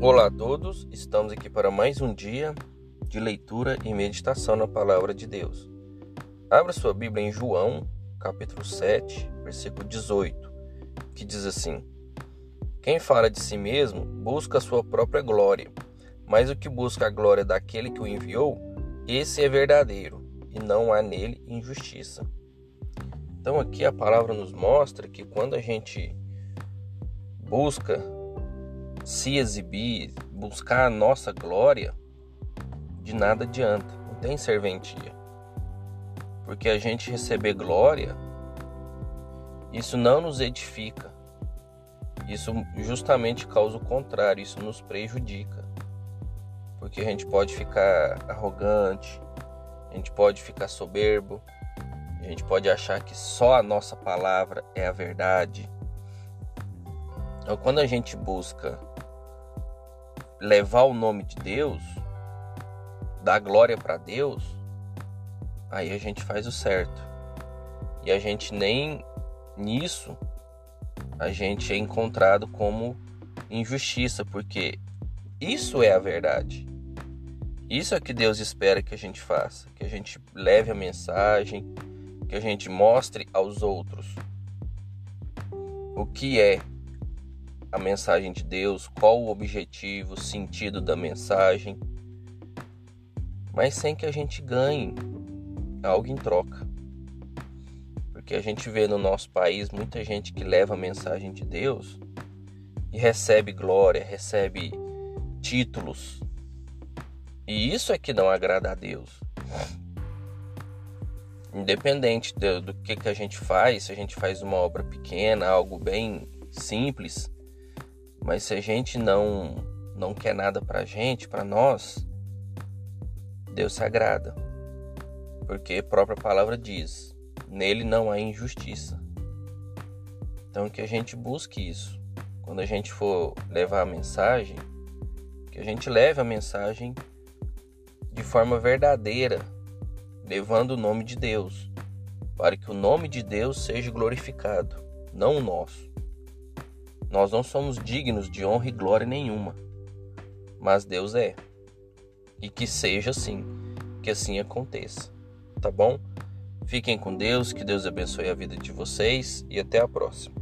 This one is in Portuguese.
Olá a todos, estamos aqui para mais um dia de leitura e meditação na palavra de Deus. Abra sua Bíblia em João, capítulo 7, versículo 18, que diz assim: Quem fala de si mesmo busca a sua própria glória, mas o que busca a glória daquele que o enviou, esse é verdadeiro, e não há nele injustiça. Então aqui a palavra nos mostra que quando a gente busca se exibir, buscar a nossa glória, de nada adianta, não tem serventia. Porque a gente receber glória, isso não nos edifica. Isso justamente causa o contrário, isso nos prejudica. Porque a gente pode ficar arrogante, a gente pode ficar soberbo, a gente pode achar que só a nossa palavra é a verdade. Então, quando a gente busca levar o nome de Deus, dar glória para Deus, aí a gente faz o certo. E a gente nem nisso a gente é encontrado como injustiça, porque isso é a verdade. Isso é que Deus espera que a gente faça, que a gente leve a mensagem, que a gente mostre aos outros o que é a mensagem de Deus, qual o objetivo, o sentido da mensagem, mas sem que a gente ganhe algo em troca. Porque a gente vê no nosso país muita gente que leva a mensagem de Deus e recebe glória, recebe títulos. E isso é que não agrada a Deus. Independente do, do que, que a gente faz, se a gente faz uma obra pequena, algo bem simples, mas se a gente não não quer nada pra gente, para nós, Deus se agrada. Porque a própria palavra diz: nele não há injustiça. Então que a gente busque isso. Quando a gente for levar a mensagem, que a gente leve a mensagem de forma verdadeira, levando o nome de Deus, para que o nome de Deus seja glorificado, não o nosso. Nós não somos dignos de honra e glória nenhuma, mas Deus é. E que seja assim, que assim aconteça. Tá bom? Fiquem com Deus, que Deus abençoe a vida de vocês e até a próxima.